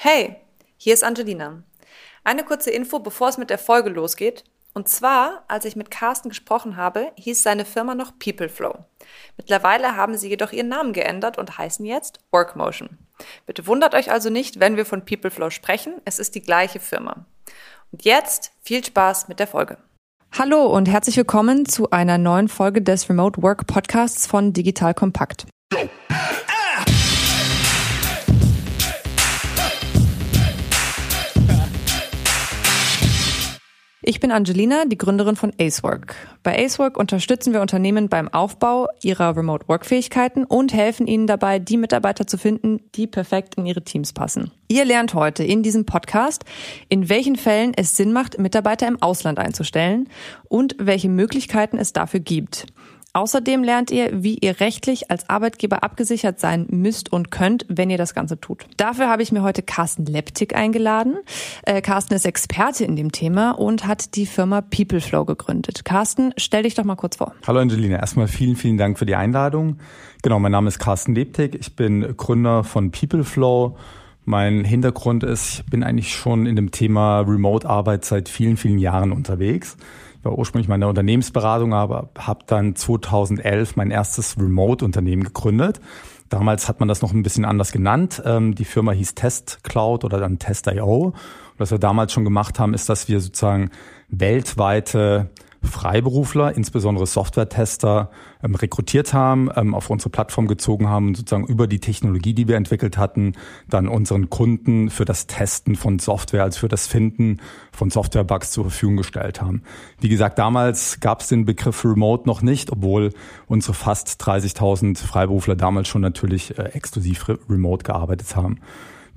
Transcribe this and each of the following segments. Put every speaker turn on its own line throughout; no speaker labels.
Hey, hier ist Angelina. Eine kurze Info, bevor es mit der Folge losgeht. Und zwar, als ich mit Carsten gesprochen habe, hieß seine Firma noch Peopleflow. Mittlerweile haben sie jedoch ihren Namen geändert und heißen jetzt Workmotion. Bitte wundert euch also nicht, wenn wir von Peopleflow sprechen. Es ist die gleiche Firma. Und jetzt viel Spaß mit der Folge. Hallo und herzlich willkommen zu einer neuen Folge des Remote Work Podcasts von Digital Compact. Ich bin Angelina, die Gründerin von Acework. Bei Acework unterstützen wir Unternehmen beim Aufbau ihrer Remote Work Fähigkeiten und helfen ihnen dabei, die Mitarbeiter zu finden, die perfekt in ihre Teams passen. Ihr lernt heute in diesem Podcast, in welchen Fällen es Sinn macht, Mitarbeiter im Ausland einzustellen und welche Möglichkeiten es dafür gibt. Außerdem lernt ihr, wie ihr rechtlich als Arbeitgeber abgesichert sein müsst und könnt, wenn ihr das Ganze tut. Dafür habe ich mir heute Carsten Leptik eingeladen. Äh, Carsten ist Experte in dem Thema und hat die Firma Peopleflow gegründet. Carsten, stell dich doch mal kurz vor.
Hallo Angelina, erstmal vielen, vielen Dank für die Einladung. Genau, mein Name ist Carsten Leptik. Ich bin Gründer von Peopleflow. Mein Hintergrund ist, ich bin eigentlich schon in dem Thema Remote-Arbeit seit vielen, vielen Jahren unterwegs war ursprünglich mal in der Unternehmensberatung, aber habe dann 2011 mein erstes Remote-Unternehmen gegründet. Damals hat man das noch ein bisschen anders genannt. Ähm, die Firma hieß Test Cloud oder dann Test.io. Was wir damals schon gemacht haben, ist, dass wir sozusagen weltweite Freiberufler, insbesondere Software-Tester, ähm, rekrutiert haben, ähm, auf unsere Plattform gezogen haben und sozusagen über die Technologie, die wir entwickelt hatten, dann unseren Kunden für das Testen von Software, also für das Finden von Software-Bugs zur Verfügung gestellt haben. Wie gesagt, damals gab es den Begriff Remote noch nicht, obwohl unsere fast 30.000 Freiberufler damals schon natürlich äh, exklusiv remote gearbeitet haben.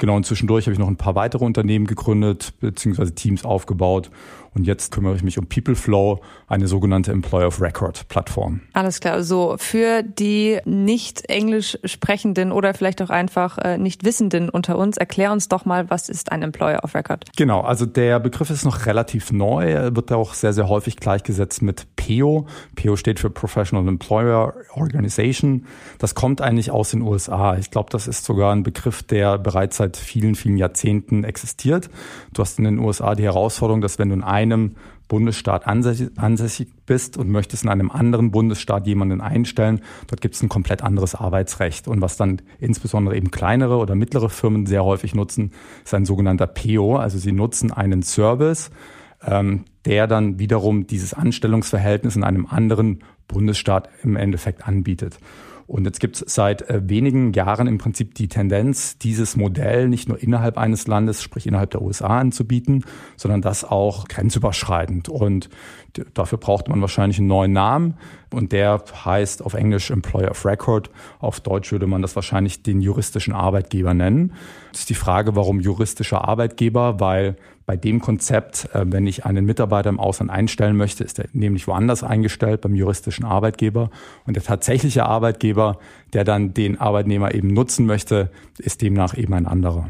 Genau, und zwischendurch habe ich noch ein paar weitere Unternehmen gegründet, beziehungsweise Teams aufgebaut und jetzt kümmere ich mich um PeopleFlow, eine sogenannte Employer of Record Plattform.
Alles klar. So, für die nicht englisch sprechenden oder vielleicht auch einfach äh, nicht wissenden unter uns, erklär uns doch mal, was ist ein Employer of Record?
Genau. Also der Begriff ist noch relativ neu. Er wird auch sehr, sehr häufig gleichgesetzt mit PEO. PEO steht für Professional Employer Organization. Das kommt eigentlich aus den USA. Ich glaube, das ist sogar ein Begriff, der bereits seit vielen, vielen Jahrzehnten existiert. Du hast in den USA die Herausforderung, dass wenn du in einem Bundesstaat ansässig bist und möchtest in einem anderen Bundesstaat jemanden einstellen, dort gibt es ein komplett anderes Arbeitsrecht. Und was dann insbesondere eben kleinere oder mittlere Firmen sehr häufig nutzen, ist ein sogenannter PO. Also sie nutzen einen Service, ähm, der dann wiederum dieses Anstellungsverhältnis in einem anderen Bundesstaat im Endeffekt anbietet. Und jetzt gibt es seit äh, wenigen Jahren im Prinzip die Tendenz, dieses Modell nicht nur innerhalb eines Landes, sprich innerhalb der USA anzubieten, sondern das auch grenzüberschreitend. Und dafür braucht man wahrscheinlich einen neuen Namen. Und der heißt auf Englisch Employer of Record. Auf Deutsch würde man das wahrscheinlich den juristischen Arbeitgeber nennen. Das ist die Frage, warum juristischer Arbeitgeber? Weil bei dem Konzept, äh, wenn ich einen Mitarbeiter im Ausland einstellen möchte, ist er nämlich woanders eingestellt beim juristischen Arbeitgeber. Und der tatsächliche Arbeitgeber, der dann den Arbeitnehmer eben nutzen möchte, ist demnach eben ein anderer.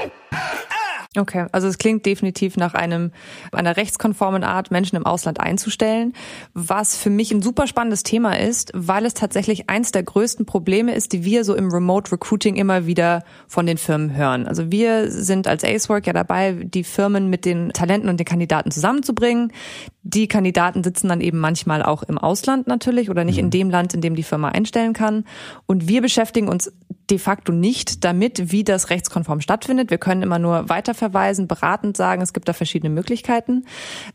Okay, also es klingt definitiv nach einem einer rechtskonformen Art, Menschen im Ausland einzustellen, was für mich ein super spannendes Thema ist, weil es tatsächlich eins der größten Probleme ist, die wir so im Remote Recruiting immer wieder von den Firmen hören. Also wir sind als Acework ja dabei, die Firmen mit den Talenten und den Kandidaten zusammenzubringen. Die Kandidaten sitzen dann eben manchmal auch im Ausland natürlich oder nicht in mhm. dem Land, in dem die Firma einstellen kann. Und wir beschäftigen uns de facto nicht damit, wie das rechtskonform stattfindet. Wir können immer nur weiterverweisen, beratend sagen, es gibt da verschiedene Möglichkeiten.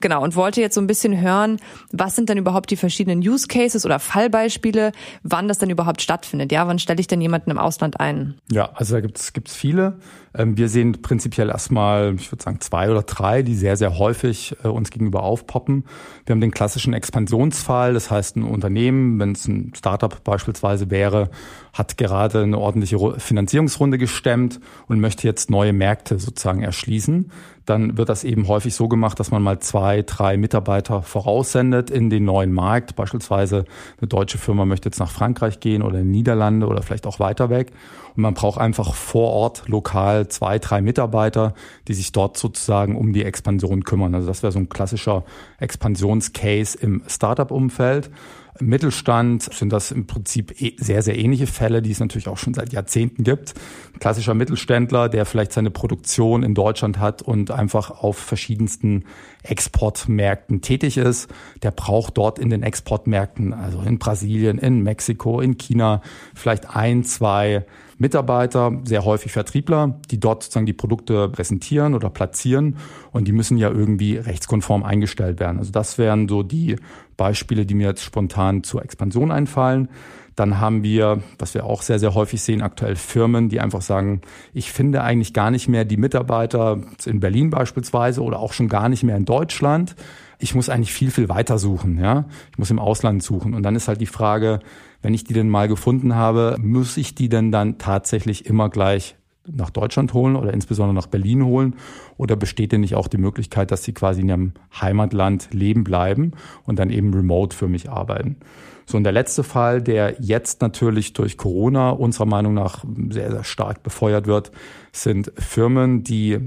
Genau, und wollte jetzt so ein bisschen hören, was sind denn überhaupt die verschiedenen Use Cases oder Fallbeispiele, wann das denn überhaupt stattfindet. Ja, wann stelle ich denn jemanden im Ausland ein?
Ja, also da gibt es viele. Ähm, wir sehen prinzipiell erstmal, ich würde sagen, zwei oder drei, die sehr, sehr häufig äh, uns gegenüber aufpoppen. Wir haben den klassischen Expansionsfall, das heißt ein Unternehmen, wenn es ein Startup beispielsweise wäre, hat gerade eine ordentliche Finanzierungsrunde gestemmt und möchte jetzt neue Märkte sozusagen erschließen. Dann wird das eben häufig so gemacht, dass man mal zwei, drei Mitarbeiter voraussendet in den neuen Markt. Beispielsweise eine deutsche Firma möchte jetzt nach Frankreich gehen oder in Niederlande oder vielleicht auch weiter weg. Und man braucht einfach vor Ort lokal zwei, drei Mitarbeiter, die sich dort sozusagen um die Expansion kümmern. Also das wäre so ein klassischer Expansionscase im Startup-Umfeld. Mittelstand sind das im Prinzip eh sehr, sehr ähnliche Fälle, die es natürlich auch schon seit Jahrzehnten gibt. Ein klassischer Mittelständler, der vielleicht seine Produktion in Deutschland hat und einfach auf verschiedensten Exportmärkten tätig ist, der braucht dort in den Exportmärkten, also in Brasilien, in Mexiko, in China, vielleicht ein, zwei Mitarbeiter, sehr häufig Vertriebler, die dort sozusagen die Produkte präsentieren oder platzieren und die müssen ja irgendwie rechtskonform eingestellt werden. Also das wären so die Beispiele, die mir jetzt spontan zur Expansion einfallen. Dann haben wir, was wir auch sehr, sehr häufig sehen, aktuell Firmen, die einfach sagen, ich finde eigentlich gar nicht mehr die Mitarbeiter in Berlin beispielsweise oder auch schon gar nicht mehr in Deutschland. Ich muss eigentlich viel, viel weiter suchen, ja. Ich muss im Ausland suchen. Und dann ist halt die Frage, wenn ich die denn mal gefunden habe, muss ich die denn dann tatsächlich immer gleich nach Deutschland holen oder insbesondere nach Berlin holen? Oder besteht denn nicht auch die Möglichkeit, dass sie quasi in ihrem Heimatland leben bleiben und dann eben remote für mich arbeiten? So, und der letzte Fall, der jetzt natürlich durch Corona unserer Meinung nach sehr, sehr stark befeuert wird, sind Firmen, die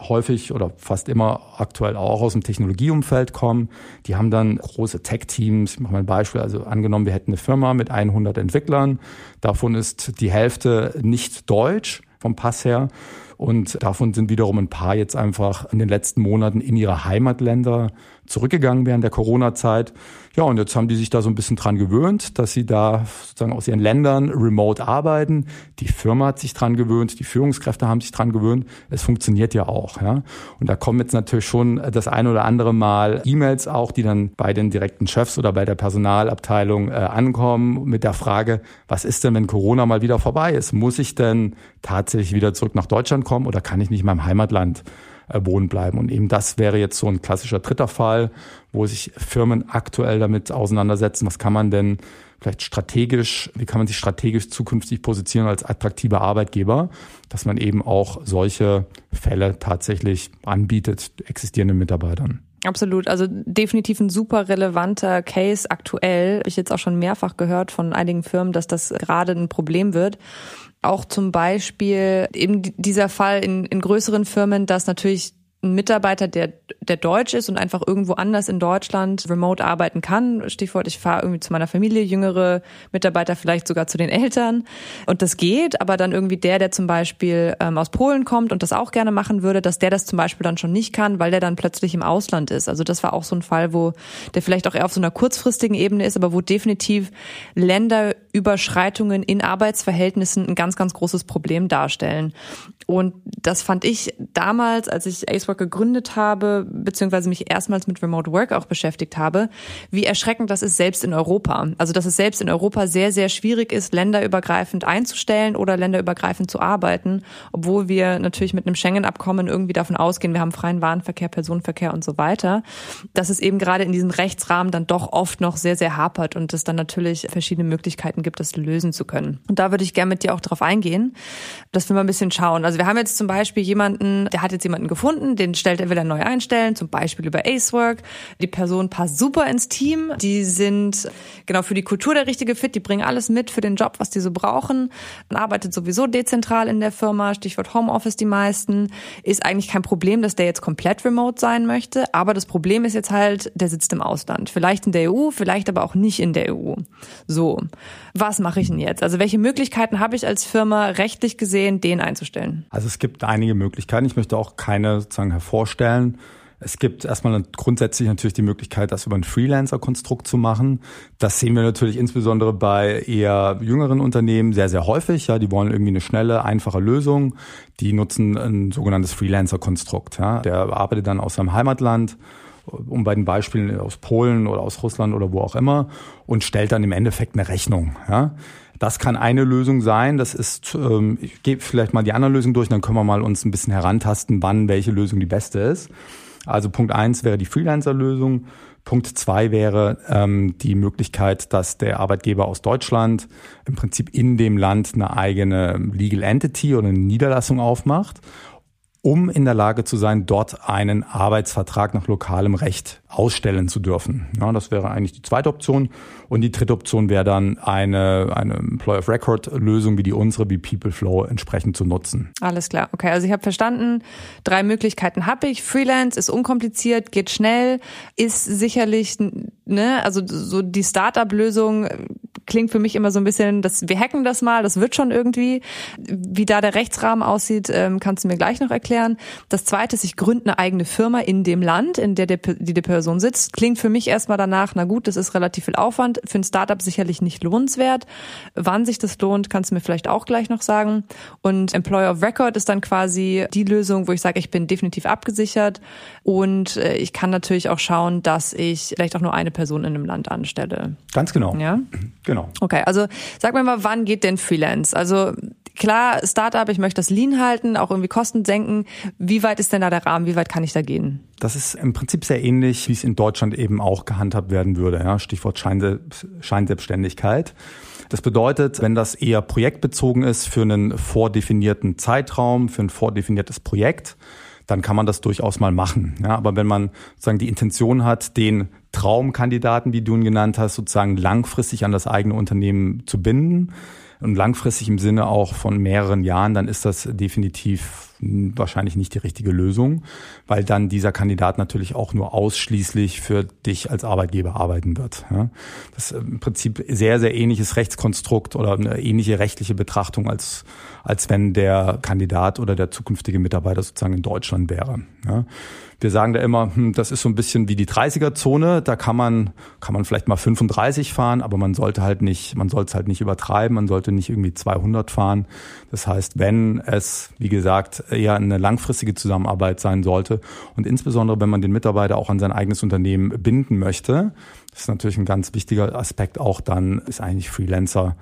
häufig oder fast immer aktuell auch aus dem Technologieumfeld kommen. Die haben dann große Tech-Teams. Ich mache mal ein Beispiel. Also angenommen, wir hätten eine Firma mit 100 Entwicklern. Davon ist die Hälfte nicht deutsch vom Pass her. Und davon sind wiederum ein paar jetzt einfach in den letzten Monaten in ihre Heimatländer zurückgegangen während der Corona-Zeit. Ja, und jetzt haben die sich da so ein bisschen dran gewöhnt, dass sie da sozusagen aus ihren Ländern remote arbeiten. Die Firma hat sich dran gewöhnt, die Führungskräfte haben sich dran gewöhnt. Es funktioniert ja auch, ja. Und da kommen jetzt natürlich schon das ein oder andere Mal E-Mails auch, die dann bei den direkten Chefs oder bei der Personalabteilung äh, ankommen mit der Frage, was ist denn, wenn Corona mal wieder vorbei ist? Muss ich denn tatsächlich wieder zurück nach Deutschland kommen oder kann ich nicht in meinem Heimatland wohnen bleiben. Und eben das wäre jetzt so ein klassischer dritter Fall, wo sich Firmen aktuell damit auseinandersetzen, was kann man denn vielleicht strategisch, wie kann man sich strategisch zukünftig positionieren als attraktiver Arbeitgeber, dass man eben auch solche Fälle tatsächlich anbietet, existierenden Mitarbeitern.
Absolut, also definitiv ein super relevanter Case aktuell. Ich jetzt auch schon mehrfach gehört von einigen Firmen, dass das gerade ein Problem wird auch zum Beispiel eben dieser Fall in, in größeren Firmen, dass natürlich ein Mitarbeiter, der, der deutsch ist und einfach irgendwo anders in Deutschland remote arbeiten kann. Stichwort, ich fahre irgendwie zu meiner Familie, jüngere Mitarbeiter vielleicht sogar zu den Eltern. Und das geht, aber dann irgendwie der, der zum Beispiel ähm, aus Polen kommt und das auch gerne machen würde, dass der das zum Beispiel dann schon nicht kann, weil der dann plötzlich im Ausland ist. Also das war auch so ein Fall, wo der vielleicht auch eher auf so einer kurzfristigen Ebene ist, aber wo definitiv Länderüberschreitungen in Arbeitsverhältnissen ein ganz, ganz großes Problem darstellen. Und das fand ich damals, als ich Acework gegründet habe, beziehungsweise mich erstmals mit Remote Work auch beschäftigt habe, wie erschreckend das ist selbst in Europa. Also dass es selbst in Europa sehr, sehr schwierig ist, länderübergreifend einzustellen oder länderübergreifend zu arbeiten, obwohl wir natürlich mit einem Schengen-Abkommen irgendwie davon ausgehen, wir haben freien Warenverkehr, Personenverkehr und so weiter, dass es eben gerade in diesem Rechtsrahmen dann doch oft noch sehr, sehr hapert und es dann natürlich verschiedene Möglichkeiten gibt, das lösen zu können. Und da würde ich gerne mit dir auch drauf eingehen, dass wir mal ein bisschen schauen. Also wir haben jetzt zum Beispiel jemanden, der hat jetzt jemanden gefunden, den stellt er wieder neu einstellen, zum Beispiel über Acework. Die Person passt super ins Team. Die sind genau für die Kultur der richtige Fit. Die bringen alles mit für den Job, was die so brauchen. Man arbeitet sowieso dezentral in der Firma. Stichwort Homeoffice die meisten. Ist eigentlich kein Problem, dass der jetzt komplett remote sein möchte. Aber das Problem ist jetzt halt, der sitzt im Ausland. Vielleicht in der EU, vielleicht aber auch nicht in der EU. So. Was mache ich denn jetzt? Also welche Möglichkeiten habe ich als Firma rechtlich gesehen, den einzustellen?
Also es gibt einige Möglichkeiten. Ich möchte auch keine sozusagen hervorstellen. Es gibt erstmal grundsätzlich natürlich die Möglichkeit, das über ein Freelancer-Konstrukt zu machen. Das sehen wir natürlich insbesondere bei eher jüngeren Unternehmen sehr, sehr häufig. Ja, die wollen irgendwie eine schnelle, einfache Lösung. Die nutzen ein sogenanntes Freelancer-Konstrukt. Ja. Der arbeitet dann aus seinem Heimatland um bei den Beispielen aus Polen oder aus Russland oder wo auch immer und stellt dann im Endeffekt eine Rechnung. Ja. Das kann eine Lösung sein. Das ist, ähm, ich gebe vielleicht mal die andere Lösung durch, dann können wir mal uns ein bisschen herantasten, wann welche Lösung die beste ist. Also Punkt eins wäre die Freelancer-Lösung. Punkt zwei wäre ähm, die Möglichkeit, dass der Arbeitgeber aus Deutschland im Prinzip in dem Land eine eigene Legal Entity oder eine Niederlassung aufmacht um in der Lage zu sein, dort einen Arbeitsvertrag nach lokalem Recht ausstellen zu dürfen. Ja, das wäre eigentlich die zweite Option. Und die dritte Option wäre dann eine, eine Employer of Record Lösung wie die unsere, wie PeopleFlow entsprechend zu nutzen.
Alles klar. Okay, also ich habe verstanden, drei Möglichkeiten habe ich. Freelance ist unkompliziert, geht schnell, ist sicherlich, ne, also so die Startup-Lösung klingt für mich immer so ein bisschen, dass wir hacken das mal, das wird schon irgendwie. Wie da der Rechtsrahmen aussieht, ähm, kannst du mir gleich noch erklären. Das zweite ist, ich gründe eine eigene Firma in dem Land, in der die, die Person sitzt. Klingt für mich erstmal danach, na gut, das ist relativ viel Aufwand, für ein Startup sicherlich nicht lohnenswert. Wann sich das lohnt, kannst du mir vielleicht auch gleich noch sagen. Und Employer of Record ist dann quasi die Lösung, wo ich sage, ich bin definitiv abgesichert und äh, ich kann natürlich auch schauen, dass ich vielleicht auch nur eine Person in einem Land anstelle.
Ganz genau.
Ja.
Genau.
Okay, also sag mir mal, wann geht denn Freelance? Also klar, Startup, ich möchte das Lean halten, auch irgendwie Kosten senken. Wie weit ist denn da der Rahmen? Wie weit kann ich da gehen?
Das ist im Prinzip sehr ähnlich, wie es in Deutschland eben auch gehandhabt werden würde. Ja? Stichwort Scheinselbstständigkeit. Das bedeutet, wenn das eher projektbezogen ist für einen vordefinierten Zeitraum, für ein vordefiniertes Projekt, dann kann man das durchaus mal machen. Ja, aber wenn man sozusagen die Intention hat, den Traumkandidaten, wie du ihn genannt hast, sozusagen langfristig an das eigene Unternehmen zu binden, und langfristig im Sinne auch von mehreren Jahren, dann ist das definitiv wahrscheinlich nicht die richtige Lösung, weil dann dieser Kandidat natürlich auch nur ausschließlich für dich als Arbeitgeber arbeiten wird. Das ist im Prinzip sehr, sehr ähnliches Rechtskonstrukt oder eine ähnliche rechtliche Betrachtung, als, als wenn der Kandidat oder der zukünftige Mitarbeiter sozusagen in Deutschland wäre. Wir sagen da immer, hm, das ist so ein bisschen wie die 30er-Zone. Da kann man, kann man vielleicht mal 35 fahren, aber man sollte halt nicht, man sollte es halt nicht übertreiben. Man sollte nicht irgendwie 200 fahren. Das heißt, wenn es, wie gesagt, eher eine langfristige Zusammenarbeit sein sollte und insbesondere, wenn man den Mitarbeiter auch an sein eigenes Unternehmen binden möchte, das ist natürlich ein ganz wichtiger Aspekt auch dann, ist eigentlich Freelancer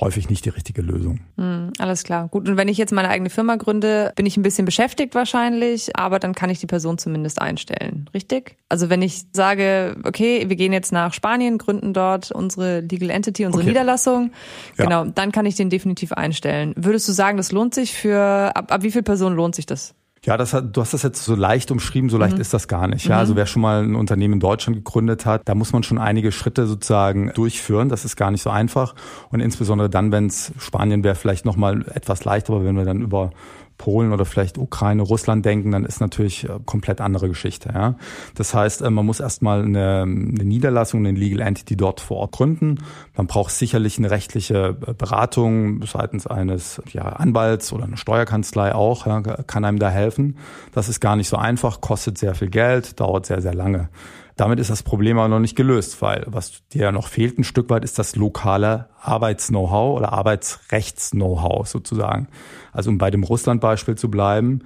häufig nicht die richtige Lösung.
Mm, alles klar. Gut, und wenn ich jetzt meine eigene Firma gründe, bin ich ein bisschen beschäftigt wahrscheinlich, aber dann kann ich die Person zumindest einstellen, richtig? Also wenn ich sage, okay, wir gehen jetzt nach Spanien, gründen dort unsere Legal Entity, unsere okay. Niederlassung, genau, ja. dann kann ich den definitiv einstellen. Würdest du sagen, das lohnt sich für, ab, ab wie viel Personen lohnt sich das?
Ja, das hat, du hast das jetzt so leicht umschrieben, so leicht mhm. ist das gar nicht. Ja, mhm. also wer schon mal ein Unternehmen in Deutschland gegründet hat, da muss man schon einige Schritte sozusagen durchführen. Das ist gar nicht so einfach. Und insbesondere dann, wenn es Spanien wäre, vielleicht noch mal etwas leichter, aber wenn wir dann über Polen oder vielleicht Ukraine, Russland denken, dann ist natürlich äh, komplett andere Geschichte. Ja? Das heißt, äh, man muss erstmal eine, eine Niederlassung, eine Legal Entity dort vor Ort gründen. Man braucht sicherlich eine rechtliche äh, Beratung seitens eines ja, Anwalts oder eine Steuerkanzlei auch, ja, kann einem da helfen. Das ist gar nicht so einfach, kostet sehr viel Geld, dauert sehr, sehr lange. Damit ist das Problem aber noch nicht gelöst, weil was dir ja noch fehlt ein Stück weit ist das lokale Arbeits-Know-how oder Arbeitsrechts-Know-how sozusagen. Also um bei dem Russland-Beispiel zu bleiben,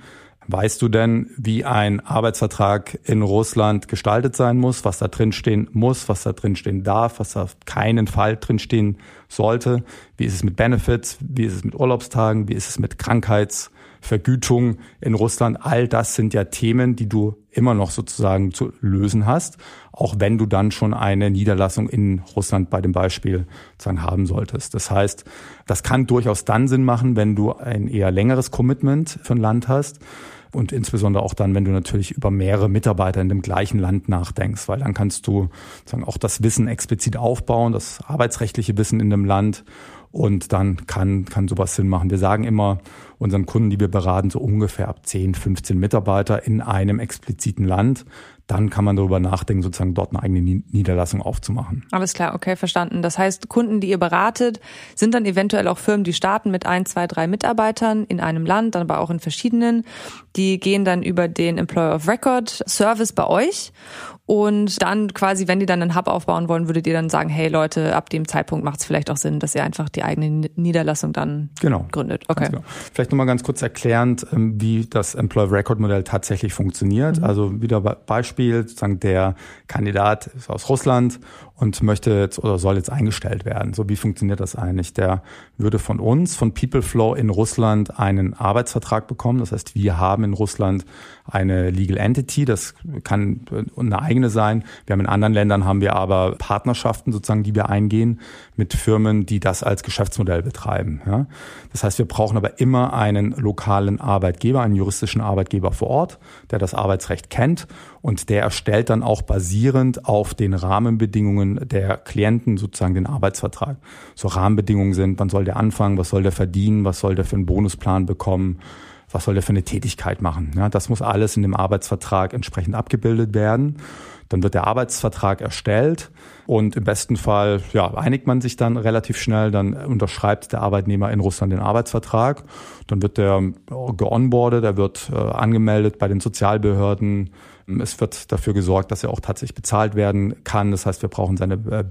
weißt du denn, wie ein Arbeitsvertrag in Russland gestaltet sein muss, was da drin stehen muss, was da drin stehen darf, was da auf keinen Fall drin stehen sollte? Wie ist es mit Benefits? Wie ist es mit Urlaubstagen? Wie ist es mit Krankheits- Vergütung in Russland, all das sind ja Themen, die du immer noch sozusagen zu lösen hast, auch wenn du dann schon eine Niederlassung in Russland bei dem Beispiel sozusagen haben solltest. Das heißt, das kann durchaus dann Sinn machen, wenn du ein eher längeres Commitment für ein Land hast. Und insbesondere auch dann, wenn du natürlich über mehrere Mitarbeiter in dem gleichen Land nachdenkst, weil dann kannst du sagen, auch das Wissen explizit aufbauen, das arbeitsrechtliche Wissen in dem Land. Und dann kann, kann sowas Sinn machen. Wir sagen immer unseren Kunden, die wir beraten, so ungefähr ab 10, 15 Mitarbeiter in einem expliziten Land dann kann man darüber nachdenken, sozusagen dort eine eigene Niederlassung aufzumachen.
Alles klar, okay, verstanden. Das heißt, Kunden, die ihr beratet, sind dann eventuell auch Firmen, die starten mit ein, zwei, drei Mitarbeitern in einem Land, dann aber auch in verschiedenen. Die gehen dann über den Employer of Record Service bei euch und dann quasi, wenn die dann einen Hub aufbauen wollen, würdet ihr dann sagen, hey Leute, ab dem Zeitpunkt macht es vielleicht auch Sinn, dass ihr einfach die eigene Niederlassung dann genau. gründet.
Okay. Genau. Vielleicht nochmal ganz kurz erklärend, ähm, wie das Employer Record Modell tatsächlich funktioniert. Mhm. Also wieder Beispiel, sozusagen der Kandidat ist aus Russland und möchte jetzt oder soll jetzt eingestellt werden. So wie funktioniert das eigentlich? Der würde von uns, von PeopleFlow in Russland einen Arbeitsvertrag bekommen. Das heißt, wir haben in Russland eine Legal Entity. Das kann eine eigene sein. Wir haben in anderen Ländern haben wir aber Partnerschaften sozusagen, die wir eingehen mit Firmen, die das als Geschäftsmodell betreiben. Ja? Das heißt, wir brauchen aber immer einen lokalen Arbeitgeber, einen juristischen Arbeitgeber vor Ort, der das Arbeitsrecht kennt und der erstellt dann auch basierend auf den Rahmenbedingungen der Klienten sozusagen den Arbeitsvertrag. So Rahmenbedingungen sind, wann soll der anfangen, was soll der verdienen, was soll der für einen Bonusplan bekommen, was soll der für eine Tätigkeit machen. Ja, das muss alles in dem Arbeitsvertrag entsprechend abgebildet werden. Dann wird der Arbeitsvertrag erstellt und im besten Fall ja, einigt man sich dann relativ schnell. Dann unterschreibt der Arbeitnehmer in Russland den Arbeitsvertrag. Dann wird der geonboardet, er wird äh, angemeldet bei den Sozialbehörden, es wird dafür gesorgt, dass er auch tatsächlich bezahlt werden kann. Das heißt, wir brauchen seine äh,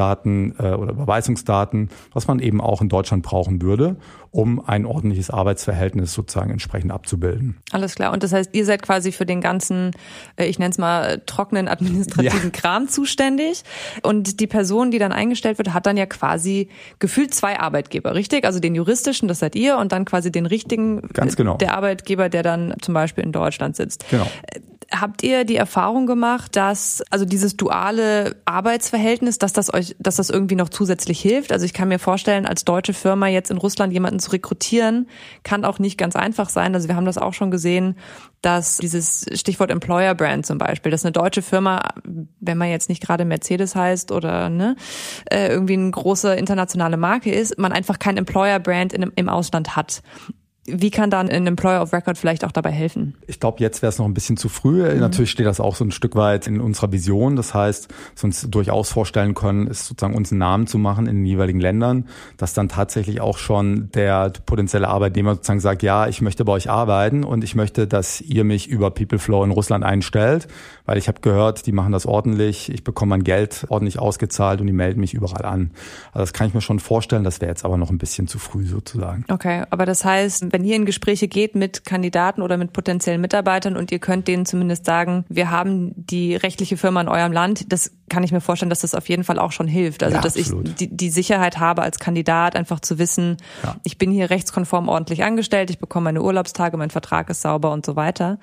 Banking-Daten äh, oder Überweisungsdaten, was man eben auch in Deutschland brauchen würde, um ein ordentliches Arbeitsverhältnis sozusagen entsprechend abzubilden.
Alles klar. Und das heißt, ihr seid quasi für den ganzen, äh, ich nenne es mal, trockenen administrativen ja. Kram zuständig. Und die Person, die dann eingestellt wird, hat dann ja quasi gefühlt zwei Arbeitgeber, richtig? Also den juristischen, das seid ihr, und dann quasi den richtigen,
Ganz genau.
der Arbeitgeber, der dann zum Beispiel in Deutschland sitzt.
Genau.
Habt ihr die Erfahrung gemacht, dass also dieses duale Arbeitsverhältnis, dass das euch, dass das irgendwie noch zusätzlich hilft? Also ich kann mir vorstellen, als deutsche Firma jetzt in Russland jemanden zu rekrutieren, kann auch nicht ganz einfach sein. Also wir haben das auch schon gesehen, dass dieses Stichwort Employer Brand zum Beispiel, dass eine deutsche Firma, wenn man jetzt nicht gerade Mercedes heißt oder ne, äh, irgendwie eine große internationale Marke ist, man einfach kein Employer Brand in, im Ausland hat. Wie kann dann ein Employer of Record vielleicht auch dabei helfen?
Ich glaube, jetzt wäre es noch ein bisschen zu früh. Mhm. Natürlich steht das auch so ein Stück weit in unserer Vision. Das heißt, was wir uns durchaus vorstellen können, ist sozusagen uns einen Namen zu machen in den jeweiligen Ländern, dass dann tatsächlich auch schon der potenzielle Arbeitnehmer sozusagen sagt, ja, ich möchte bei euch arbeiten und ich möchte, dass ihr mich über PeopleFlow in Russland einstellt, weil ich habe gehört, die machen das ordentlich, ich bekomme mein Geld ordentlich ausgezahlt und die melden mich überall an. Also das kann ich mir schon vorstellen, das wäre jetzt aber noch ein bisschen zu früh sozusagen.
Okay, aber das heißt, wenn ihr in Gespräche geht mit Kandidaten oder mit potenziellen Mitarbeitern und ihr könnt denen zumindest sagen, wir haben die rechtliche Firma in eurem Land, das kann ich mir vorstellen, dass das auf jeden Fall auch schon hilft. Also, ja, dass ich die, die, Sicherheit habe als Kandidat, einfach zu wissen, ja. ich bin hier rechtskonform ordentlich angestellt, ich bekomme meine Urlaubstage, mein Vertrag ist sauber und so weiter.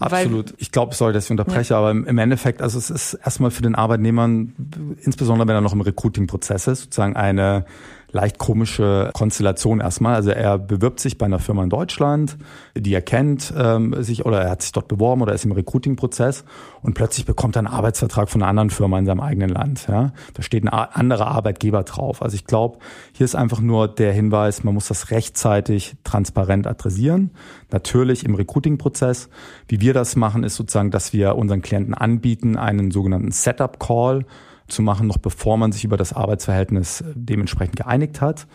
Absolut. Weil, ich glaube, sorry, dass ich unterbreche, ja. aber im Endeffekt, also es ist erstmal für den Arbeitnehmern, insbesondere wenn er noch im Recruiting-Prozess ist, sozusagen eine leicht komische Konstellation erstmal. Also er bewirbt sich bei einer Firma in Deutschland, die er kennt ähm, sich oder er hat sich dort beworben oder ist im Recruiting-Prozess und plötzlich bekommt er einen Arbeitsvertrag von einer anderen Firma in seinem eigenen Land. Ja? Da steht ein anderer Arbeitgeber drauf. Also ich glaube, hier ist einfach nur der Hinweis, man muss das rechtzeitig transparent adressieren. Natürlich im Recruiting-Prozess. Wie wir das machen, ist sozusagen, dass wir unseren Klienten anbieten, einen sogenannten Setup-Call zu machen, noch bevor man sich über das Arbeitsverhältnis dementsprechend geeinigt hat.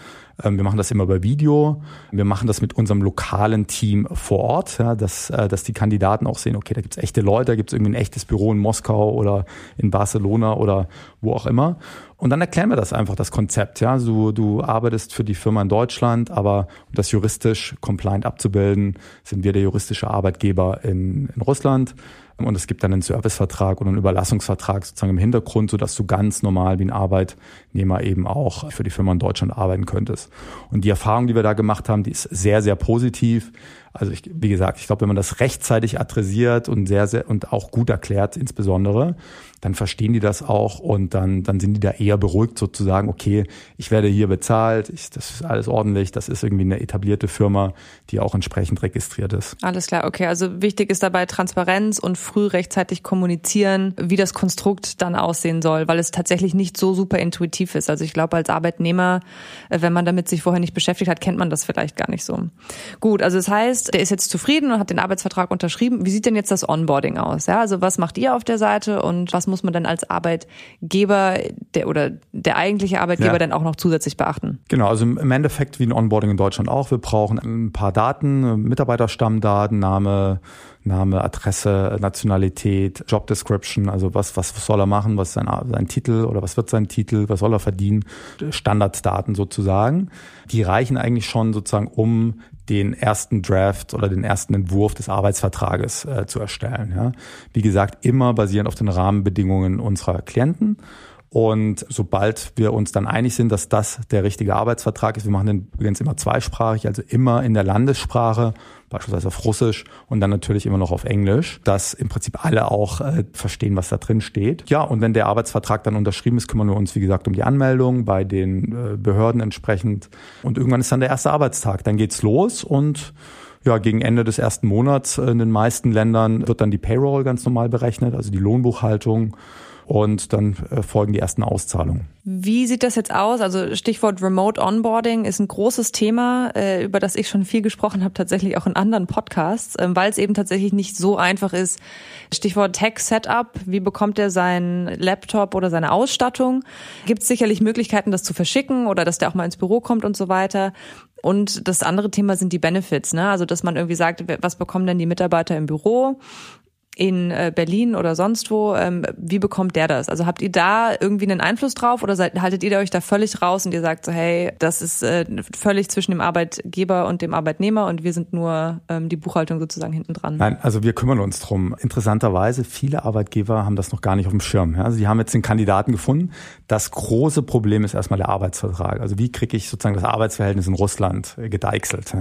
Ähm, wir machen das immer bei Video. Wir machen das mit unserem lokalen Team vor Ort, ja, dass, äh, dass die Kandidaten auch sehen, okay, da gibt's echte Leute, da gibt's irgendwie ein echtes Büro in Moskau oder in Barcelona oder wo auch immer. Und dann erklären wir das einfach, das Konzept. Ja, du, du arbeitest für die Firma in Deutschland, aber um das juristisch compliant abzubilden, sind wir der juristische Arbeitgeber in, in Russland. Und es gibt dann einen Servicevertrag oder einen Überlassungsvertrag sozusagen im Hintergrund, sodass du ganz normal wie ein Arbeitnehmer eben auch für die Firma in Deutschland arbeiten könntest. Und die Erfahrung, die wir da gemacht haben, die ist sehr, sehr positiv. Also ich, wie gesagt, ich glaube, wenn man das rechtzeitig adressiert und sehr, sehr und auch gut erklärt, insbesondere, dann verstehen die das auch und dann, dann sind die da eher beruhigt sozusagen, okay, ich werde hier bezahlt, ich, das ist alles ordentlich, das ist irgendwie eine etablierte Firma, die auch entsprechend registriert ist.
Alles klar, okay. Also wichtig ist dabei Transparenz und früh rechtzeitig kommunizieren, wie das Konstrukt dann aussehen soll, weil es tatsächlich nicht so super intuitiv ist. Also ich glaube, als Arbeitnehmer, äh, wenn man damit sich vorher nicht beschäftigt hat, kennt man das vielleicht gar nicht so. Gut, also das heißt, der ist jetzt zufrieden und hat den Arbeitsvertrag unterschrieben. Wie sieht denn jetzt das Onboarding aus? Ja, also was macht ihr auf der Seite und was muss muss man dann als Arbeitgeber der, oder der eigentliche Arbeitgeber ja. dann auch noch zusätzlich beachten?
Genau, also im Endeffekt wie ein Onboarding in Deutschland auch. Wir brauchen ein paar Daten, Mitarbeiterstammdaten, Name, Name, Adresse, Nationalität, Job Description, also was, was soll er machen, was ist sein, sein Titel oder was wird sein Titel, was soll er verdienen, Standarddaten sozusagen. Die reichen eigentlich schon sozusagen, um den ersten Draft oder den ersten Entwurf des Arbeitsvertrages äh, zu erstellen. Ja. Wie gesagt, immer basierend auf den Rahmenbedingungen unserer Klienten. Und sobald wir uns dann einig sind, dass das der richtige Arbeitsvertrag ist, wir machen den übrigens immer zweisprachig, also immer in der Landessprache, beispielsweise auf Russisch und dann natürlich immer noch auf Englisch, dass im Prinzip alle auch äh, verstehen, was da drin steht. Ja, und wenn der Arbeitsvertrag dann unterschrieben ist, kümmern wir uns, wie gesagt, um die Anmeldung bei den äh, Behörden entsprechend. Und irgendwann ist dann der erste Arbeitstag. Dann geht's los und ja, gegen Ende des ersten Monats in den meisten Ländern wird dann die Payroll ganz normal berechnet, also die Lohnbuchhaltung und dann äh, folgen die ersten Auszahlungen.
Wie sieht das jetzt aus? Also Stichwort Remote Onboarding ist ein großes Thema, äh, über das ich schon viel gesprochen habe, tatsächlich auch in anderen Podcasts, ähm, weil es eben tatsächlich nicht so einfach ist. Stichwort Tech Setup, wie bekommt er seinen Laptop oder seine Ausstattung? Gibt es sicherlich Möglichkeiten, das zu verschicken oder dass der auch mal ins Büro kommt und so weiter. Und das andere Thema sind die Benefits, ne? Also dass man irgendwie sagt, was bekommen denn die Mitarbeiter im Büro? In äh, Berlin oder sonst wo, ähm, wie bekommt der das? Also habt ihr da irgendwie einen Einfluss drauf oder seid, haltet ihr euch da völlig raus und ihr sagt so, hey, das ist äh, völlig zwischen dem Arbeitgeber und dem Arbeitnehmer und wir sind nur ähm, die Buchhaltung sozusagen hinten dran?
Nein, also wir kümmern uns drum. Interessanterweise, viele Arbeitgeber haben das noch gar nicht auf dem Schirm. Ja? Also sie haben jetzt den Kandidaten gefunden. Das große Problem ist erstmal der Arbeitsvertrag. Also wie kriege ich sozusagen das Arbeitsverhältnis in Russland äh, gedeichselt?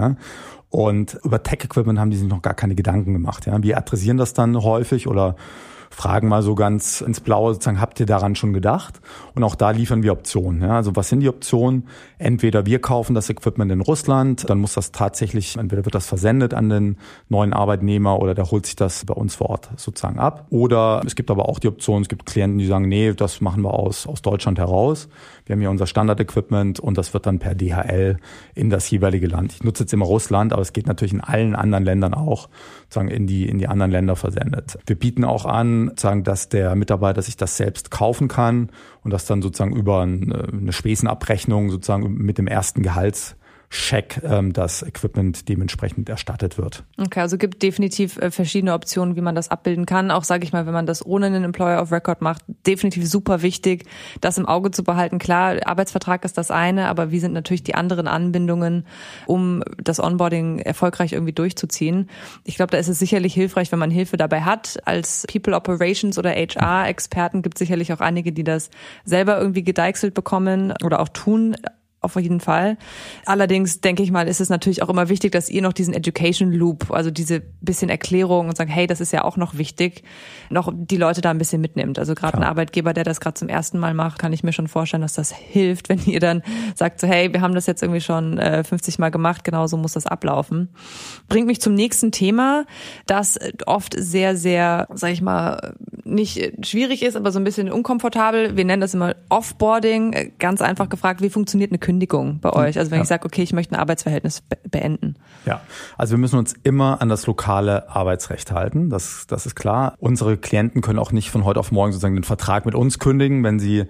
Und über Tech-Equipment haben die sich noch gar keine Gedanken gemacht. Ja. Wir adressieren das dann häufig oder fragen mal so ganz ins Blaue sozusagen, habt ihr daran schon gedacht? Und auch da liefern wir Optionen. Ja. Also was sind die Optionen? Entweder wir kaufen das Equipment in Russland, dann muss das tatsächlich, entweder wird das versendet an den neuen Arbeitnehmer oder der holt sich das bei uns vor Ort sozusagen ab. Oder es gibt aber auch die Option, es gibt Klienten, die sagen, nee, das machen wir aus, aus Deutschland heraus. Wir haben hier unser Standard-Equipment und das wird dann per DHL in das jeweilige Land. Ich nutze jetzt immer Russland, aber es geht natürlich in allen anderen Ländern auch, sozusagen in die, in die anderen Länder versendet. Wir bieten auch an, sagen, dass der Mitarbeiter sich das selbst kaufen kann und das dann sozusagen über eine Spesenabrechnung sozusagen mit dem ersten Gehalts Check ähm, das Equipment dementsprechend erstattet wird.
Okay, also gibt definitiv äh, verschiedene Optionen, wie man das abbilden kann. Auch sage ich mal, wenn man das ohne einen Employer of Record macht, definitiv super wichtig, das im Auge zu behalten. Klar, Arbeitsvertrag ist das eine, aber wie sind natürlich die anderen Anbindungen, um das Onboarding erfolgreich irgendwie durchzuziehen? Ich glaube, da ist es sicherlich hilfreich, wenn man Hilfe dabei hat. Als People Operations oder HR-Experten gibt es sicherlich auch einige, die das selber irgendwie gedeichselt bekommen oder auch tun auf jeden Fall. Allerdings denke ich mal, ist es natürlich auch immer wichtig, dass ihr noch diesen Education Loop, also diese bisschen Erklärung und sagt, hey, das ist ja auch noch wichtig, noch die Leute da ein bisschen mitnimmt. Also gerade ein Arbeitgeber, der das gerade zum ersten Mal macht, kann ich mir schon vorstellen, dass das hilft, wenn ihr dann sagt so, hey, wir haben das jetzt irgendwie schon äh, 50 Mal gemacht, genau so muss das ablaufen. Bringt mich zum nächsten Thema, das oft sehr, sehr, sag ich mal, nicht schwierig ist, aber so ein bisschen unkomfortabel. Wir nennen das immer Offboarding. Ganz einfach gefragt, wie funktioniert eine Kündigung bei euch? Also wenn ja. ich sage, okay, ich möchte ein Arbeitsverhältnis beenden.
Ja, also wir müssen uns immer an das lokale Arbeitsrecht halten. Das, das ist klar. Unsere Klienten können auch nicht von heute auf morgen sozusagen den Vertrag mit uns kündigen, wenn sie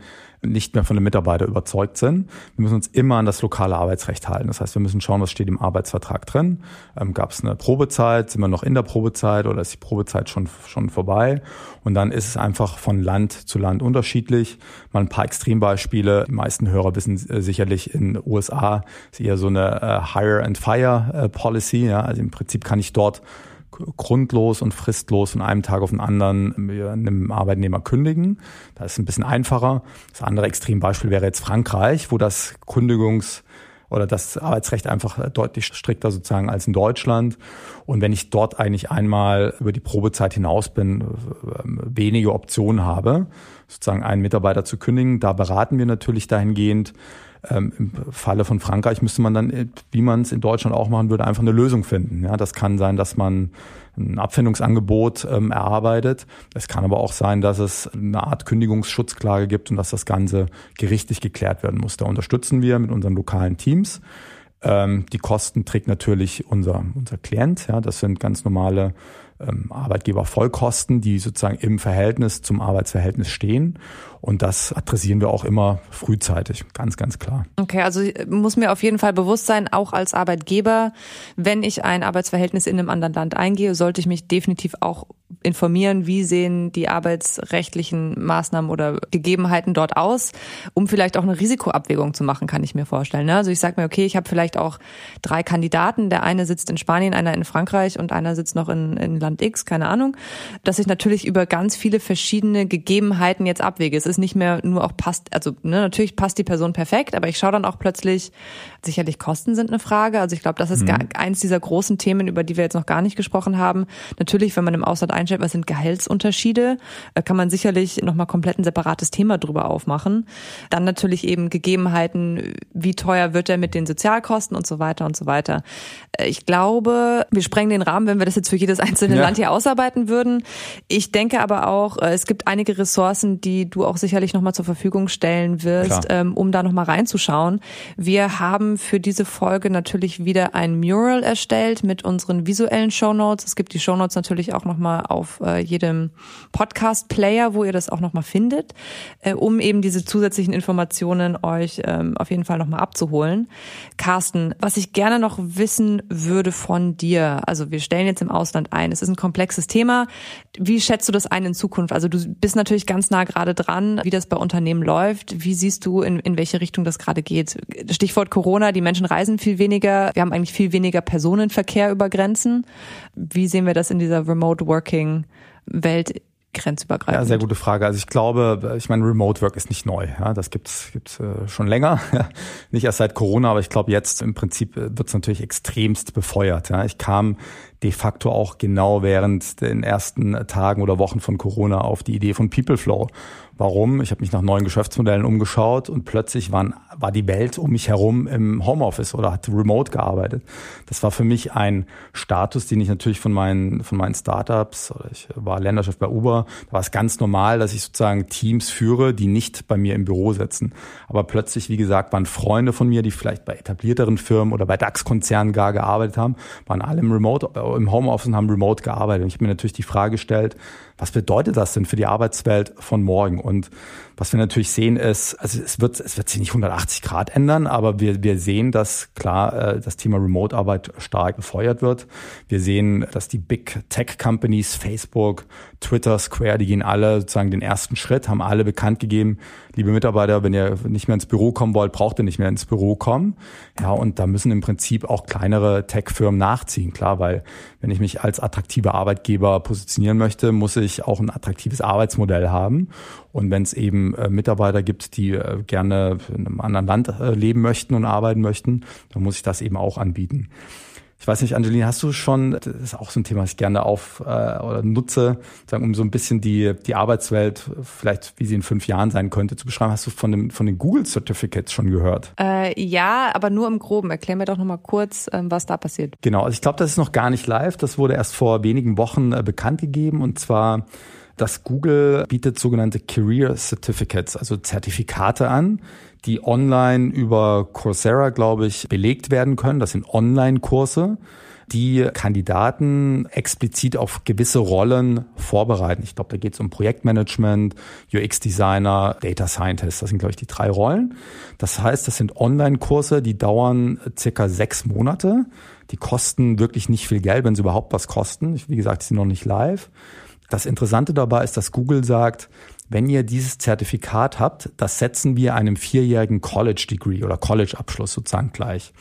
nicht mehr von den Mitarbeitern überzeugt sind. Wir müssen uns immer an das lokale Arbeitsrecht halten. Das heißt, wir müssen schauen, was steht im Arbeitsvertrag drin. Ähm, Gab es eine Probezeit? Sind wir noch in der Probezeit oder ist die Probezeit schon, schon vorbei? Und dann ist es einfach von Land zu Land unterschiedlich. Mal ein paar Extrembeispiele. Die meisten Hörer wissen äh, sicherlich, in den USA ist eher so eine äh, Hire and Fire äh. Ja? Also im Prinzip kann ich dort grundlos und fristlos von einem Tag auf den anderen einem Arbeitnehmer kündigen. Das ist ein bisschen einfacher. Das andere Extrembeispiel wäre jetzt Frankreich, wo das Kündigungs oder das Arbeitsrecht einfach deutlich strikter sozusagen als in Deutschland. Und wenn ich dort eigentlich einmal über die Probezeit hinaus bin, wenige Optionen habe, sozusagen einen Mitarbeiter zu kündigen, da beraten wir natürlich dahingehend, ähm, Im Falle von Frankreich müsste man dann, wie man es in Deutschland auch machen würde, einfach eine Lösung finden. Ja, das kann sein, dass man ein Abfindungsangebot ähm, erarbeitet. Es kann aber auch sein, dass es eine Art Kündigungsschutzklage gibt und dass das Ganze gerichtlich geklärt werden muss. Da unterstützen wir mit unseren lokalen Teams. Ähm, die Kosten trägt natürlich unser, unser Klient. Ja, das sind ganz normale ähm, Arbeitgebervollkosten, die sozusagen im Verhältnis zum Arbeitsverhältnis stehen. Und das adressieren wir auch immer frühzeitig, ganz, ganz klar.
Okay, also muss mir auf jeden Fall bewusst sein, auch als Arbeitgeber, wenn ich ein Arbeitsverhältnis in einem anderen Land eingehe, sollte ich mich definitiv auch informieren, wie sehen die arbeitsrechtlichen Maßnahmen oder Gegebenheiten dort aus, um vielleicht auch eine Risikoabwägung zu machen, kann ich mir vorstellen. Ne? Also ich sage mir, okay, ich habe vielleicht auch drei Kandidaten, der eine sitzt in Spanien, einer in Frankreich und einer sitzt noch in, in Land X, keine Ahnung, dass ich natürlich über ganz viele verschiedene Gegebenheiten jetzt abwäge. Es ist nicht mehr nur auch passt, also ne, natürlich passt die Person perfekt, aber ich schaue dann auch plötzlich, sicherlich Kosten sind eine Frage. Also ich glaube, das ist mhm. eins dieser großen Themen, über die wir jetzt noch gar nicht gesprochen haben. Natürlich, wenn man im Ausland einstellt, was sind Gehaltsunterschiede, äh, kann man sicherlich nochmal komplett ein separates Thema drüber aufmachen. Dann natürlich eben Gegebenheiten, wie teuer wird er mit den Sozialkosten und so weiter und so weiter. Äh, ich glaube, wir sprengen den Rahmen, wenn wir das jetzt für jedes einzelne ja. Land hier ausarbeiten würden. Ich denke aber auch, äh, es gibt einige Ressourcen, die du auch sicherlich nochmal zur Verfügung stellen wirst, ähm, um da nochmal reinzuschauen. Wir haben für diese Folge natürlich wieder ein Mural erstellt mit unseren visuellen Shownotes. Es gibt die Shownotes natürlich auch nochmal auf äh, jedem Podcast-Player, wo ihr das auch nochmal findet, äh, um eben diese zusätzlichen Informationen euch ähm, auf jeden Fall nochmal abzuholen. Carsten, was ich gerne noch wissen würde von dir, also wir stellen jetzt im Ausland ein, es ist ein komplexes Thema. Wie schätzt du das ein in Zukunft? Also du bist natürlich ganz nah gerade dran, wie das bei Unternehmen läuft. Wie siehst du, in, in welche Richtung das gerade geht? Stichwort Corona, die Menschen reisen viel weniger. Wir haben eigentlich viel weniger Personenverkehr über Grenzen. Wie sehen wir das in dieser Remote Working Welt grenzübergreifend?
Ja, sehr gute Frage. Also ich glaube, ich meine, Remote Work ist nicht neu. Ja, das gibt's gibt's äh, schon länger. nicht erst seit Corona, aber ich glaube, jetzt im Prinzip äh, wird's natürlich extremst befeuert. Ja, ich kam de facto auch genau während den ersten Tagen oder Wochen von Corona auf die Idee von Peopleflow. Warum? Ich habe mich nach neuen Geschäftsmodellen umgeschaut und plötzlich waren, war die Welt um mich herum im Homeoffice oder hat remote gearbeitet. Das war für mich ein Status, den ich natürlich von meinen, von meinen Startups, ich war Länderschaft bei Uber, da war es ganz normal, dass ich sozusagen Teams führe, die nicht bei mir im Büro sitzen. Aber plötzlich, wie gesagt, waren Freunde von mir, die vielleicht bei etablierteren Firmen oder bei DAX-Konzernen gar gearbeitet haben, waren alle im Remote, im Homeoffice und haben remote gearbeitet. Und ich habe mir natürlich die Frage gestellt, was bedeutet das denn für die Arbeitswelt von morgen? Und was wir natürlich sehen ist, also es wird, es wird sich nicht 180 Grad ändern, aber wir, wir sehen, dass klar äh, das Thema Remote-Arbeit stark befeuert wird. Wir sehen, dass die Big Tech Companies, Facebook, Twitter, Square, die gehen alle sozusagen den ersten Schritt, haben alle bekannt gegeben, liebe Mitarbeiter, wenn ihr nicht mehr ins Büro kommen wollt, braucht ihr nicht mehr ins Büro kommen. Ja, und da müssen im Prinzip auch kleinere Tech-Firmen nachziehen, klar, weil wenn ich mich als attraktiver Arbeitgeber positionieren möchte, muss ich auch ein attraktives Arbeitsmodell haben. Und wenn es eben äh, Mitarbeiter gibt, die äh, gerne in einem anderen Land äh, leben möchten und arbeiten möchten, dann muss ich das eben auch anbieten. Ich weiß nicht, Angelina, hast du schon, das ist auch so ein Thema, das ich gerne auf äh, oder nutze, sagen, um so ein bisschen die, die Arbeitswelt, vielleicht wie sie in fünf Jahren sein könnte, zu beschreiben. Hast du von, dem, von den Google Certificates schon gehört?
Äh, ja, aber nur im Groben. Erklär mir doch nochmal kurz, ähm, was da passiert.
Genau, also ich glaube, das ist noch gar nicht live. Das wurde erst vor wenigen Wochen äh, bekannt gegeben und zwar dass Google bietet sogenannte Career Certificates, also Zertifikate an, die online über Coursera, glaube ich, belegt werden können. Das sind Online-Kurse die Kandidaten explizit auf gewisse Rollen vorbereiten. Ich glaube, da geht es um Projektmanagement, UX-Designer, Data Scientist. Das sind, glaube ich, die drei Rollen. Das heißt, das sind Online-Kurse, die dauern circa sechs Monate. Die kosten wirklich nicht viel Geld, wenn sie überhaupt was kosten. Wie gesagt, die sind noch nicht live. Das Interessante dabei ist, dass Google sagt, wenn ihr dieses Zertifikat habt, das setzen wir einem vierjährigen College Degree oder College Abschluss sozusagen gleich.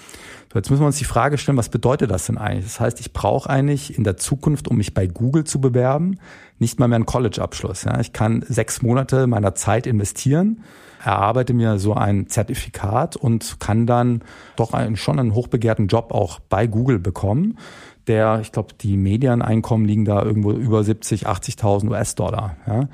So, jetzt müssen wir uns die Frage stellen, was bedeutet das denn eigentlich? Das heißt, ich brauche eigentlich in der Zukunft, um mich bei Google zu bewerben, nicht mal mehr einen College Abschluss. Ja? Ich kann sechs Monate meiner Zeit investieren erarbeite mir so ein Zertifikat und kann dann doch einen, schon einen hochbegehrten Job auch bei Google bekommen. Der, ich glaube, die Medieneinkommen liegen da irgendwo über 70, 80.000 US-Dollar. Ja.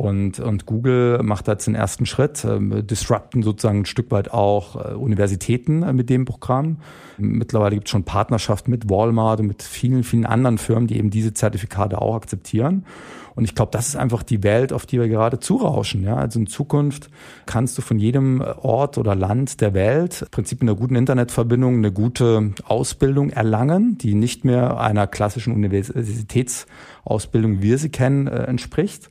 Und, und Google macht jetzt den ersten Schritt, äh, disrupten sozusagen ein Stück weit auch äh, Universitäten äh, mit dem Programm. Mittlerweile gibt es schon Partnerschaften mit Walmart und mit vielen, vielen anderen Firmen, die eben diese Zertifikate auch akzeptieren. Und ich glaube, das ist einfach die Welt, auf die wir gerade zurauschen. Ja? Also in Zukunft kannst du von jedem Ort oder Land der Welt im Prinzip mit einer guten Internetverbindung eine gute Ausbildung erlangen, die nicht mehr einer klassischen Universitätsausbildung, wie wir sie kennen, äh, entspricht.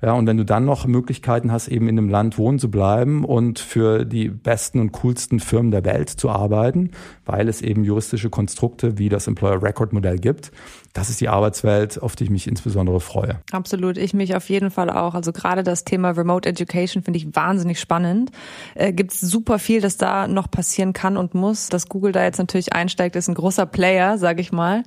Ja, und wenn du dann noch Möglichkeiten hast, eben in einem Land wohnen zu bleiben und für die besten und coolsten Firmen der Welt zu arbeiten, weil es eben juristische Konstrukte wie das Employer Record Modell gibt, das ist die Arbeitswelt, auf die ich mich insbesondere freue.
Absolut, ich mich auf jeden Fall auch. Also gerade das Thema Remote Education finde ich wahnsinnig spannend. Äh, Gibt super viel, das da noch passieren kann und muss. Dass Google da jetzt natürlich einsteigt, ist ein großer Player, sage ich mal.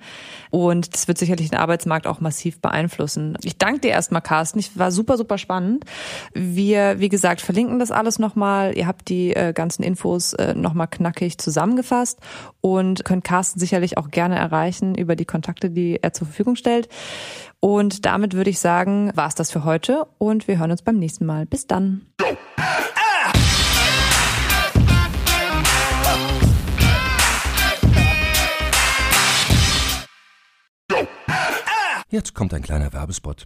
Und das wird sicherlich den Arbeitsmarkt auch massiv beeinflussen. Ich danke dir erstmal, Carsten. Ich war super, super spannend. Wir, wie gesagt, verlinken das alles nochmal. Ihr habt die äh, ganzen Infos äh, nochmal knackig zusammengefasst und könnt Carsten sicherlich auch gerne erreichen über die Kontakte, die er zur Verfügung stellt. Und damit würde ich sagen, war es das für heute und wir hören uns beim nächsten Mal. Bis dann.
Jetzt kommt ein kleiner Werbespot.